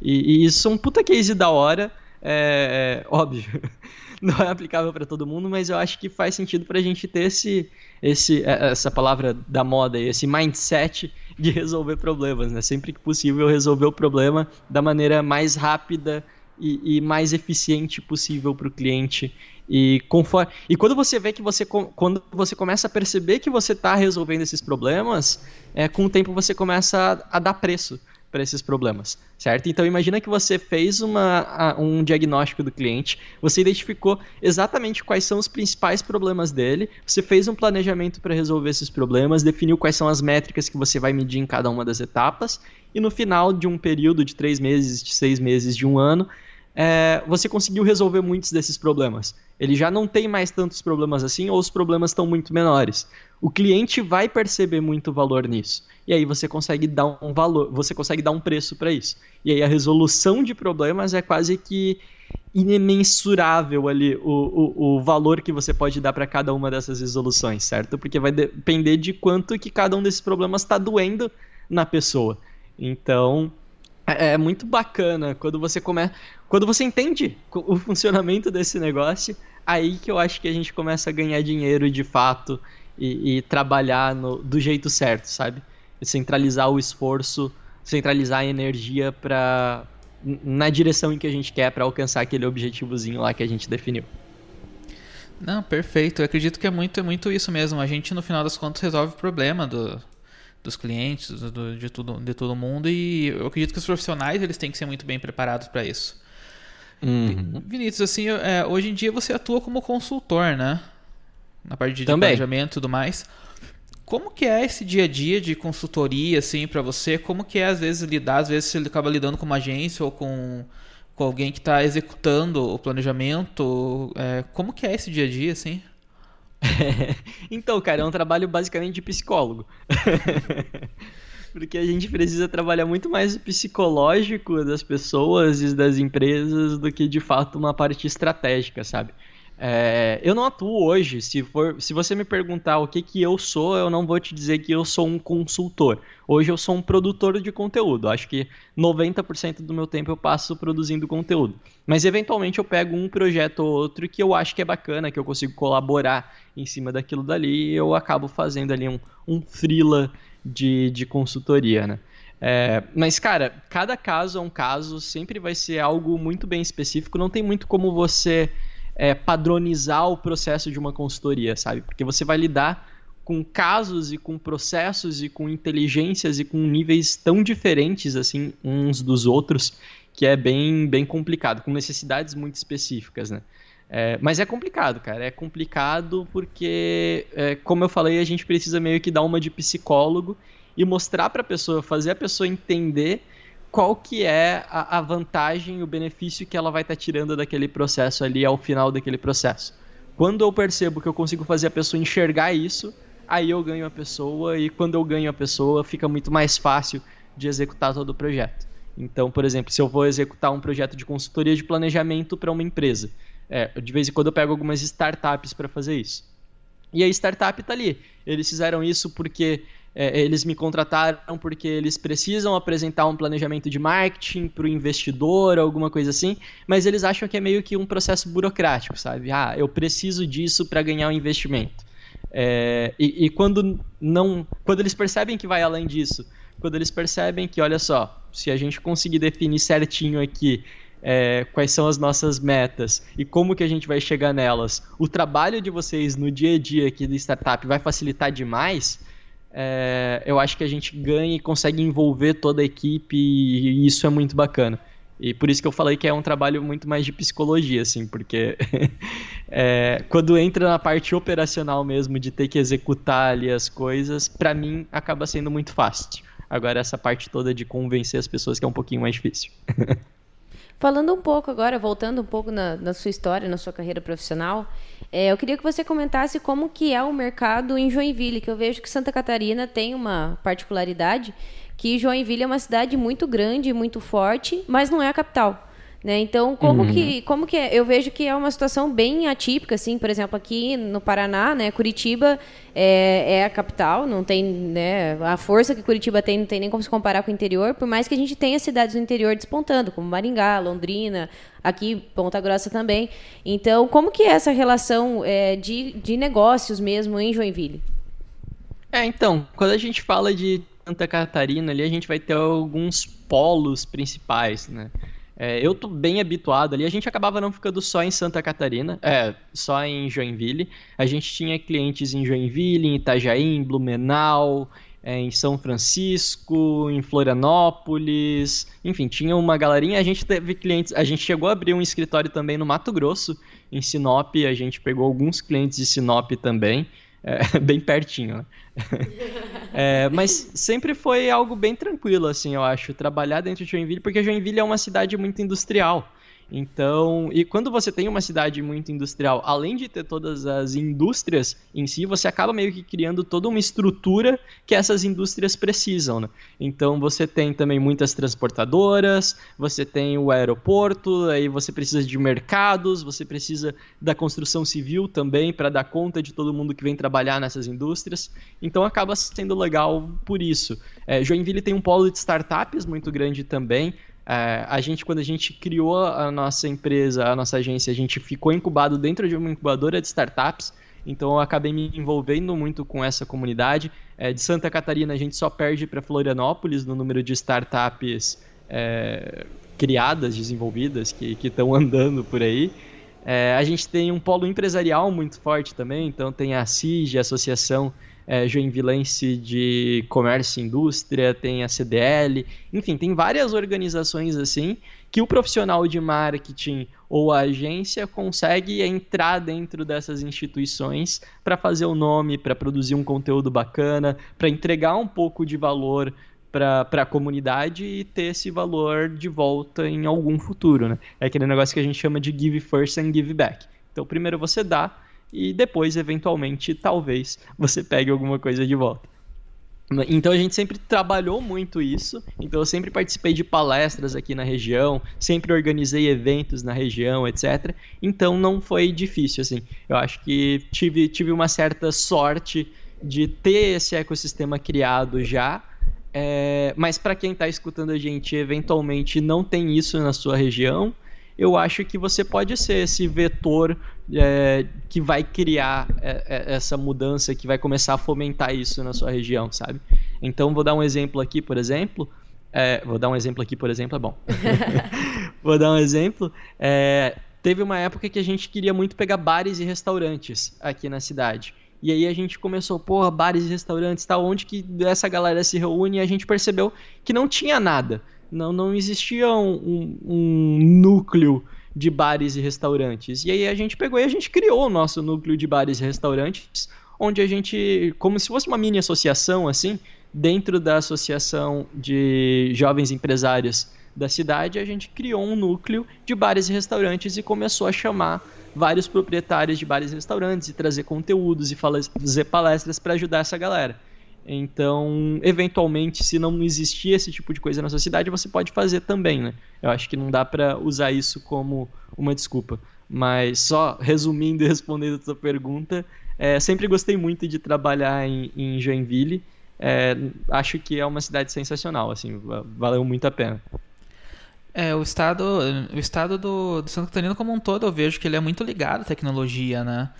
E, e isso é um puta case da hora, é, é óbvio. Não é aplicável para todo mundo, mas eu acho que faz sentido para a gente ter esse, esse, é, essa palavra da moda, esse mindset de resolver problemas, né? Sempre que possível resolver o problema da maneira mais rápida e, e mais eficiente possível para o cliente. E, conforme, e quando você vê que você quando você começa a perceber que você está resolvendo esses problemas, é, com o tempo você começa a, a dar preço para esses problemas, certo? Então imagina que você fez uma, um diagnóstico do cliente, você identificou exatamente quais são os principais problemas dele, você fez um planejamento para resolver esses problemas, definiu quais são as métricas que você vai medir em cada uma das etapas, e no final de um período de três meses, de seis meses, de um ano, é, você conseguiu resolver muitos desses problemas. Ele já não tem mais tantos problemas assim, ou os problemas estão muito menores. O cliente vai perceber muito valor nisso. E aí você consegue dar um valor, você consegue dar um preço para isso. E aí a resolução de problemas é quase que imensurável ali o, o, o valor que você pode dar para cada uma dessas resoluções, certo? Porque vai depender de quanto que cada um desses problemas está doendo na pessoa. Então, é, é muito bacana quando você começa. Quando você entende o funcionamento desse negócio, aí que eu acho que a gente começa a ganhar dinheiro de fato e, e trabalhar no, do jeito certo, sabe? Centralizar o esforço, centralizar a energia para na direção em que a gente quer para alcançar aquele objetivozinho lá que a gente definiu. Não, perfeito. Eu acredito que é muito, é muito isso mesmo. A gente, no final das contas, resolve o problema do, dos clientes, do, de, tudo, de todo mundo, e eu acredito que os profissionais eles têm que ser muito bem preparados para isso. Uhum. Vinícius, assim, é, hoje em dia você atua como consultor, né? Na parte de Também. planejamento e tudo mais. Como que é esse dia a dia de consultoria, assim, para você? Como que é, às vezes, lidar? Às vezes você acaba lidando com uma agência ou com, com alguém que está executando o planejamento. É, como que é esse dia a dia, assim? então, cara, é um trabalho basicamente de psicólogo. Porque a gente precisa trabalhar muito mais o psicológico das pessoas e das empresas do que de fato uma parte estratégica, sabe? É, eu não atuo hoje. Se, for, se você me perguntar o que, que eu sou, eu não vou te dizer que eu sou um consultor. Hoje eu sou um produtor de conteúdo. Acho que 90% do meu tempo eu passo produzindo conteúdo. Mas eventualmente eu pego um projeto ou outro que eu acho que é bacana, que eu consigo colaborar em cima daquilo dali e eu acabo fazendo ali um, um freela de, de consultoria, né? É, mas, cara, cada caso é um caso, sempre vai ser algo muito bem específico, não tem muito como você é, padronizar o processo de uma consultoria, sabe? Porque você vai lidar com casos e com processos e com inteligências e com níveis tão diferentes assim uns dos outros que é bem, bem complicado, com necessidades muito específicas, né? É, mas é complicado, cara. É complicado porque, é, como eu falei, a gente precisa meio que dar uma de psicólogo e mostrar para a pessoa, fazer a pessoa entender qual que é a, a vantagem o benefício que ela vai estar tá tirando daquele processo ali ao final daquele processo. Quando eu percebo que eu consigo fazer a pessoa enxergar isso, aí eu ganho a pessoa e quando eu ganho a pessoa fica muito mais fácil de executar todo o projeto. Então, por exemplo, se eu vou executar um projeto de consultoria de planejamento para uma empresa, é, de vez em quando eu pego algumas startups para fazer isso. E a startup está ali. Eles fizeram isso porque é, eles me contrataram porque eles precisam apresentar um planejamento de marketing para o investidor, alguma coisa assim, mas eles acham que é meio que um processo burocrático, sabe? Ah, eu preciso disso para ganhar um investimento. É, e, e quando não, quando eles percebem que vai além disso, quando eles percebem que, olha só, se a gente conseguir definir certinho aqui é, quais são as nossas metas e como que a gente vai chegar nelas, o trabalho de vocês no dia a dia aqui do startup vai facilitar demais, é, eu acho que a gente ganha e consegue envolver toda a equipe e isso é muito bacana. E por isso que eu falei que é um trabalho muito mais de psicologia, assim, porque é, quando entra na parte operacional mesmo, de ter que executar ali as coisas, para mim acaba sendo muito fácil. Agora, essa parte toda de convencer as pessoas que é um pouquinho mais difícil. Falando um pouco agora, voltando um pouco na, na sua história, na sua carreira profissional, é, eu queria que você comentasse como que é o mercado em Joinville, que eu vejo que Santa Catarina tem uma particularidade, que Joinville é uma cidade muito grande, muito forte, mas não é a capital. Né? Então, como, uhum. que, como que é? Eu vejo que é uma situação bem atípica, assim, por exemplo, aqui no Paraná, né, Curitiba é, é, a capital, não tem, né, a força que Curitiba tem não tem nem como se comparar com o interior, por mais que a gente tenha cidades do interior despontando, como Maringá, Londrina, aqui Ponta Grossa também. Então, como que é essa relação é, de, de negócios mesmo em Joinville? É, então, quando a gente fala de Santa Catarina ali, a gente vai ter alguns polos principais, né? É, eu tô bem habituado ali. A gente acabava não ficando só em Santa Catarina, é, só em Joinville. A gente tinha clientes em Joinville, em Itajaí, em Blumenau, é, em São Francisco, em Florianópolis, enfim, tinha uma galerinha. A gente teve clientes, a gente chegou a abrir um escritório também no Mato Grosso, em Sinop. A gente pegou alguns clientes de Sinop também. É, bem pertinho, né? é, mas sempre foi algo bem tranquilo, assim, eu acho, trabalhar dentro de Joinville, porque Joinville é uma cidade muito industrial. Então, e quando você tem uma cidade muito industrial, além de ter todas as indústrias em si, você acaba meio que criando toda uma estrutura que essas indústrias precisam, né? Então, você tem também muitas transportadoras, você tem o aeroporto, aí você precisa de mercados, você precisa da construção civil também para dar conta de todo mundo que vem trabalhar nessas indústrias. Então, acaba sendo legal por isso. É, Joinville tem um polo de startups muito grande também. É, a gente, quando a gente criou a nossa empresa, a nossa agência, a gente ficou incubado dentro de uma incubadora de startups. Então eu acabei me envolvendo muito com essa comunidade. É, de Santa Catarina a gente só perde para Florianópolis no número de startups é, criadas, desenvolvidas, que estão andando por aí. É, a gente tem um polo empresarial muito forte também, então tem a CIG, a Associação é, Joinvilense de Comércio e Indústria, tem a CDL, enfim, tem várias organizações assim que o profissional de marketing ou a agência consegue entrar dentro dessas instituições para fazer o nome, para produzir um conteúdo bacana, para entregar um pouco de valor para a comunidade e ter esse valor de volta em algum futuro, né? É aquele negócio que a gente chama de give first and give back. Então, primeiro você dá e depois, eventualmente, talvez você pegue alguma coisa de volta. Então a gente sempre trabalhou muito isso. Então eu sempre participei de palestras aqui na região, sempre organizei eventos na região, etc. Então não foi difícil assim. Eu acho que tive, tive uma certa sorte de ter esse ecossistema criado já. É, mas para quem está escutando a gente, eventualmente não tem isso na sua região, eu acho que você pode ser esse vetor é, que vai criar é, é, essa mudança, que vai começar a fomentar isso na sua região, sabe? Então, vou dar um exemplo aqui, por exemplo. É, vou dar um exemplo aqui, por exemplo, é bom. vou dar um exemplo. É, teve uma época que a gente queria muito pegar bares e restaurantes aqui na cidade. E aí a gente começou, porra, bares e restaurantes, tal, onde que essa galera se reúne e a gente percebeu que não tinha nada Não, não existia um, um, um núcleo de bares e restaurantes. E aí a gente pegou e a gente criou o nosso núcleo de bares e restaurantes, onde a gente, como se fosse uma mini associação assim, dentro da associação de jovens empresários da cidade, a gente criou um núcleo de bares e restaurantes e começou a chamar vários proprietários de bares e restaurantes e trazer conteúdos e fazer palestras para ajudar essa galera. Então, eventualmente, se não existir esse tipo de coisa na sociedade, você pode fazer também, né? Eu acho que não dá para usar isso como uma desculpa. Mas só resumindo e respondendo a sua pergunta, é, sempre gostei muito de trabalhar em, em Joinville. É, acho que é uma cidade sensacional, assim, valeu muito a pena. É, o estado, o estado do, do Santa Catarina como um todo, eu vejo que ele é muito ligado à tecnologia, né?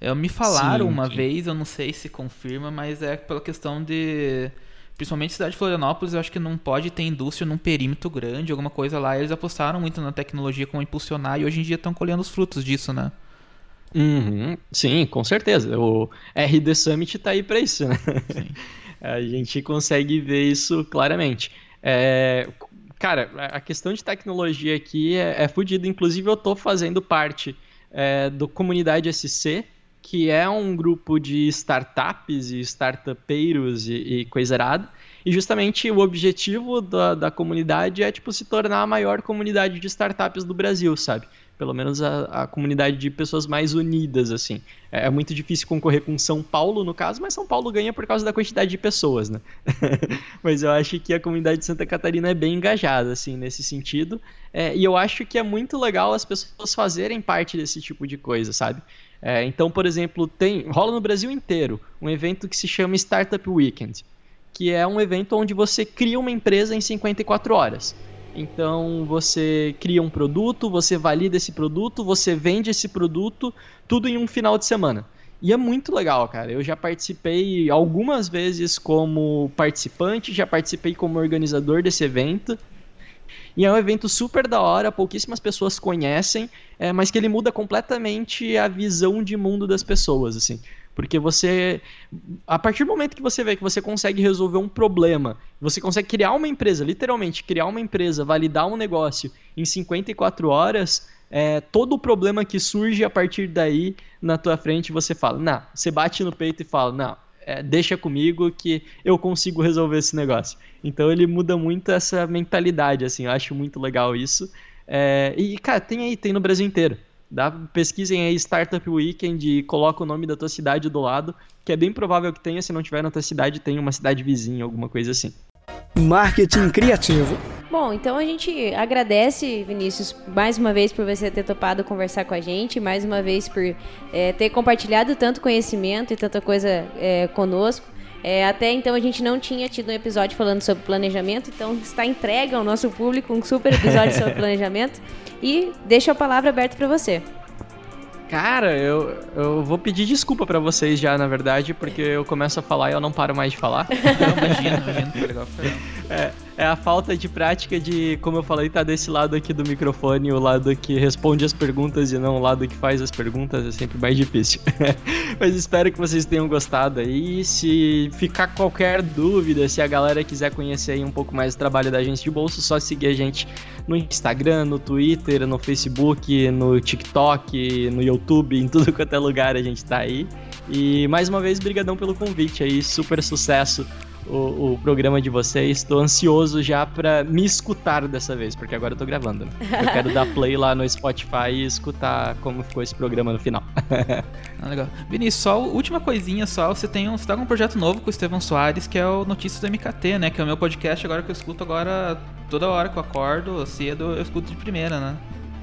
Eu me falaram sim, uma sim. vez, eu não sei se confirma, mas é pela questão de principalmente cidade de Florianópolis, eu acho que não pode ter indústria num perímetro grande, alguma coisa lá. Eles apostaram muito na tecnologia como impulsionar e hoje em dia estão colhendo os frutos disso, né? Uhum, sim, com certeza. O RD Summit está aí para isso, né? A gente consegue ver isso claramente. É, cara, a questão de tecnologia aqui é, é fodida. Inclusive, eu estou fazendo parte é, do Comunidade SC, que é um grupo de startups e startupeiros e, e coisa errada. E justamente o objetivo da, da comunidade é tipo se tornar a maior comunidade de startups do Brasil, sabe? Pelo menos a, a comunidade de pessoas mais unidas, assim. É, é, muito difícil concorrer com São Paulo, no caso, mas São Paulo ganha por causa da quantidade de pessoas, né? mas eu acho que a comunidade de Santa Catarina é bem engajada, assim, nesse sentido. É, e eu acho que é muito legal as pessoas fazerem parte desse tipo de coisa, sabe? É, então, por exemplo, tem rola no Brasil inteiro um evento que se chama Startup Weekend, que é um evento onde você cria uma empresa em 54 horas. Então você cria um produto, você valida esse produto, você vende esse produto, tudo em um final de semana. E é muito legal, cara. Eu já participei algumas vezes como participante, já participei como organizador desse evento. E é um evento super da hora, pouquíssimas pessoas conhecem, é, mas que ele muda completamente a visão de mundo das pessoas, assim. Porque você, a partir do momento que você vê que você consegue resolver um problema, você consegue criar uma empresa, literalmente criar uma empresa, validar um negócio em 54 horas, é, todo o problema que surge a partir daí na tua frente, você fala, não, você bate no peito e fala, não, é, deixa comigo que eu consigo resolver esse negócio. Então ele muda muito essa mentalidade, assim, eu acho muito legal isso. É, e, cara, tem aí, tem no Brasil inteiro. Dá, pesquisem aí Startup Weekend e coloca o nome da tua cidade do lado, que é bem provável que tenha, se não tiver na tua cidade, tem uma cidade vizinha, alguma coisa assim. Marketing criativo. Bom, então a gente agradece, Vinícius, mais uma vez por você ter topado conversar com a gente, mais uma vez por é, ter compartilhado tanto conhecimento e tanta coisa é, conosco. É, até então a gente não tinha tido um episódio falando sobre planejamento, então está entregue ao nosso público um super episódio sobre planejamento. E deixo a palavra aberta para você. Cara, eu, eu vou pedir desculpa para vocês já, na verdade, porque eu começo a falar e eu não paro mais de falar. Não, imagina, imagina, foi legal. É, é a falta de prática de, como eu falei, tá desse lado aqui do microfone, o lado que responde as perguntas e não o lado que faz as perguntas, é sempre mais difícil. Mas espero que vocês tenham gostado aí. Se ficar qualquer dúvida, se a galera quiser conhecer aí um pouco mais do trabalho da agência de bolso, só seguir a gente no Instagram, no Twitter, no Facebook, no TikTok, no YouTube, em tudo quanto é lugar a gente tá aí. E mais uma vez, brigadão pelo convite aí, super sucesso o, o programa de vocês. Estou ansioso já para me escutar dessa vez, porque agora eu tô gravando. Né? Eu quero dar play lá no Spotify e escutar como ficou esse programa no final. ah, legal. Vinícius, só última coisinha só. Você tem um, você tá com um projeto novo com o Estevão Soares, que é o Notícias do MKT, né? Que é o meu podcast agora que eu escuto agora toda hora que eu acordo cedo, eu escuto de primeira, né?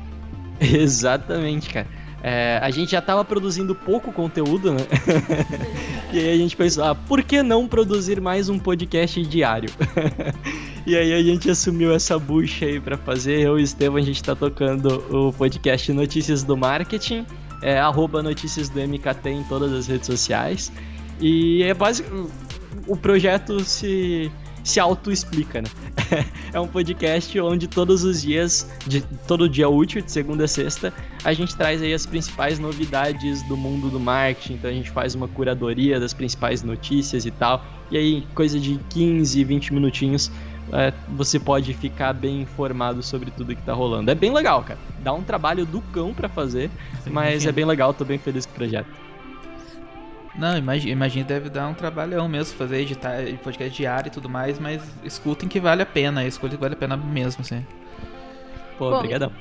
Exatamente, cara. É, a gente já estava produzindo pouco conteúdo, né? e aí a gente pensou, ah, por que não produzir mais um podcast diário? e aí a gente assumiu essa bucha aí para fazer. Eu e o Estevam, a gente está tocando o podcast Notícias do Marketing, é, arroba Notícias do MKT em todas as redes sociais. E é básico, o projeto se se auto-explica, né? é um podcast onde todos os dias, de todo dia útil, de segunda a sexta, a gente traz aí as principais novidades do mundo do marketing. Então a gente faz uma curadoria das principais notícias e tal. E aí, coisa de 15, 20 minutinhos, é, você pode ficar bem informado sobre tudo que tá rolando. É bem legal, cara. Dá um trabalho do cão para fazer, Sim, mas é bem legal, tô bem feliz com o projeto. Não, imagina, imagina deve dar um trabalhão mesmo fazer editar podcast diário e tudo mais, mas escutem que vale a pena, escutem que vale a pena mesmo, assim. Pô, obrigadão.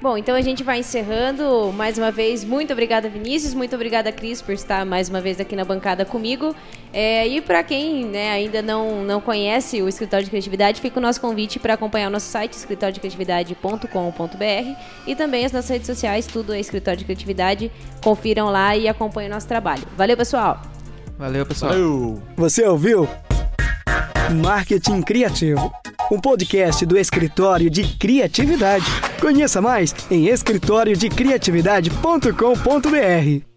Bom, então a gente vai encerrando. Mais uma vez, muito obrigada, Vinícius. Muito obrigada, Cris, por estar mais uma vez aqui na bancada comigo. É, e para quem né, ainda não, não conhece o Escritório de Criatividade, fica o nosso convite para acompanhar o nosso site, escritoriodecreatividade.com.br e também as nossas redes sociais, tudo é Escritório de Criatividade. Confiram lá e acompanhem o nosso trabalho. Valeu, pessoal! Valeu, pessoal! Valeu. Você ouviu? Marketing Criativo um podcast do Escritório de Criatividade. Conheça mais em escritoriodecriatividade.com.br.